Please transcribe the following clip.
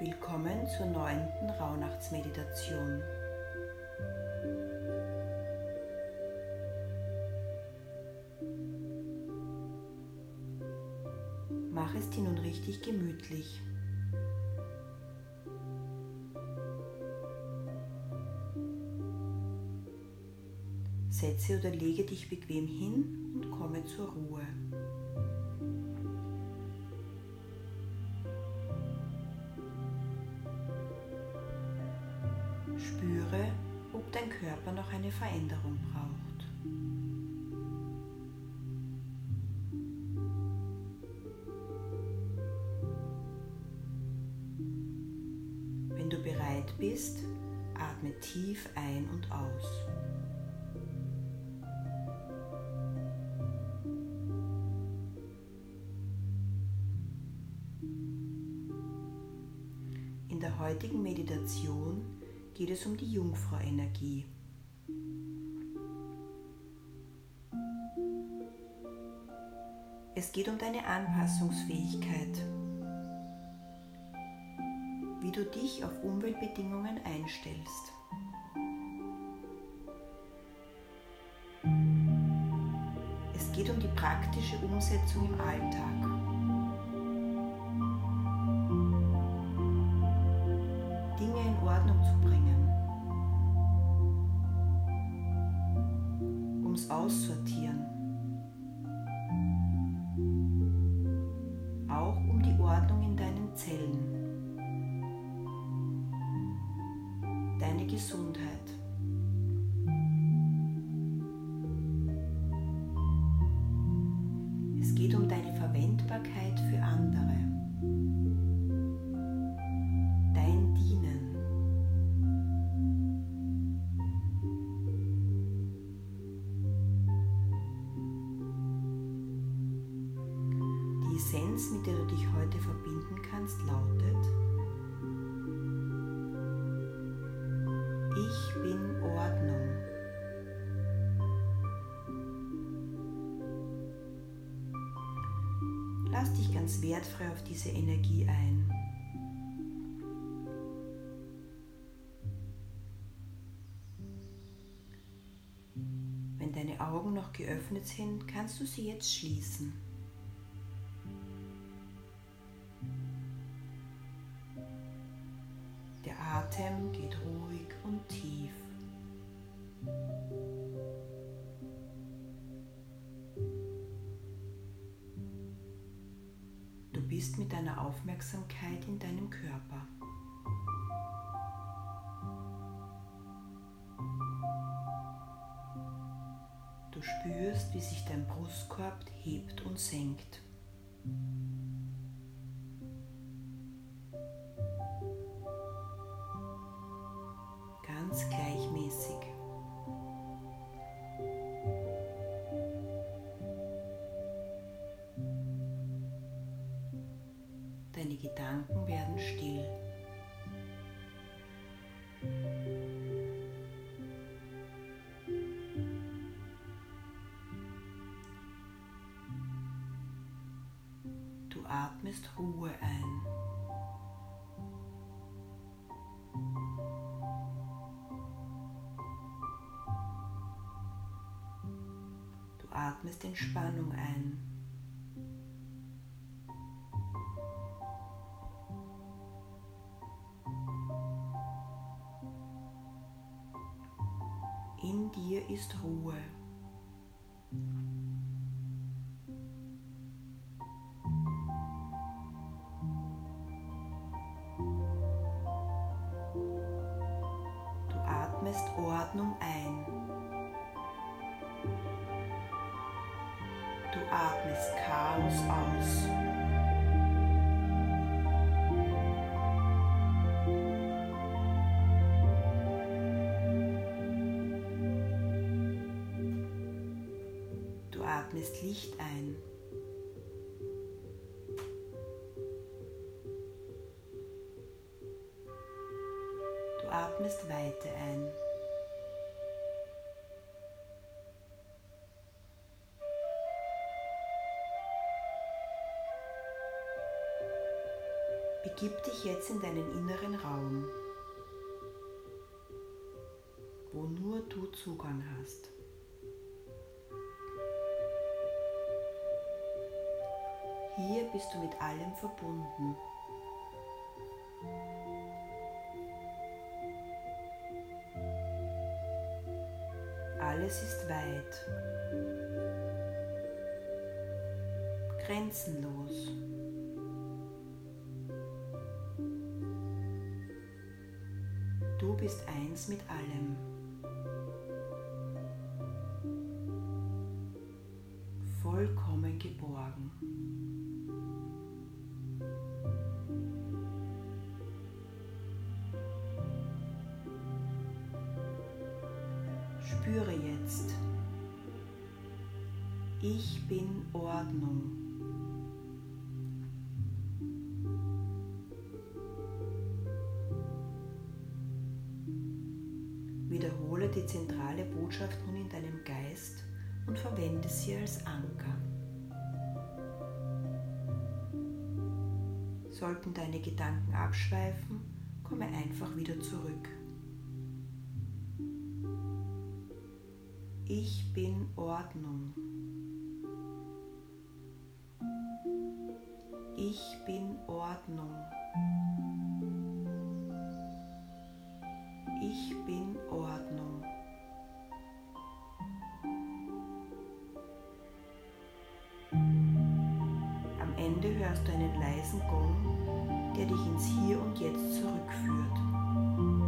Willkommen zur neunten Rauhnachtsmeditation. Mach es dir nun richtig gemütlich. Setze oder lege dich bequem hin und komme zur Ruhe. Spüre, ob dein Körper noch eine Veränderung braucht. Wenn du bereit bist, atme tief ein und aus. In der heutigen Meditation geht es um die Jungfrau-Energie. Es geht um deine Anpassungsfähigkeit, wie du dich auf Umweltbedingungen einstellst. Es geht um die praktische Umsetzung im Alltag. Geht um deine Verwendbarkeit für andere. Dein Dienen. Die Essenz, mit der du dich heute verbinden kannst, lautet, Lass dich ganz wertfrei auf diese Energie ein. Wenn deine Augen noch geöffnet sind, kannst du sie jetzt schließen. Der Atem geht ruhig und tief. Bist mit deiner Aufmerksamkeit in deinem Körper. Du spürst, wie sich dein Brustkorb hebt und senkt. Deine Gedanken werden still. Du atmest Ruhe ein. Du atmest Entspannung ein. Dir ist Ruhe. Du atmest Ordnung ein. Du atmest Chaos aus. Atmest Licht ein. Du atmest Weite ein. Begib dich jetzt in deinen inneren Raum, wo nur du Zugang hast. Hier bist du mit allem verbunden. Alles ist weit, grenzenlos. Du bist eins mit allem. Ich bin Ordnung. Wiederhole die zentrale Botschaft nun in deinem Geist und verwende sie als Anker. Sollten deine Gedanken abschweifen, komme einfach wieder zurück. Ich bin Ordnung. Ich bin Ordnung. Ich bin Ordnung. Am Ende hörst du einen leisen Gong, der dich ins Hier und Jetzt zurückführt.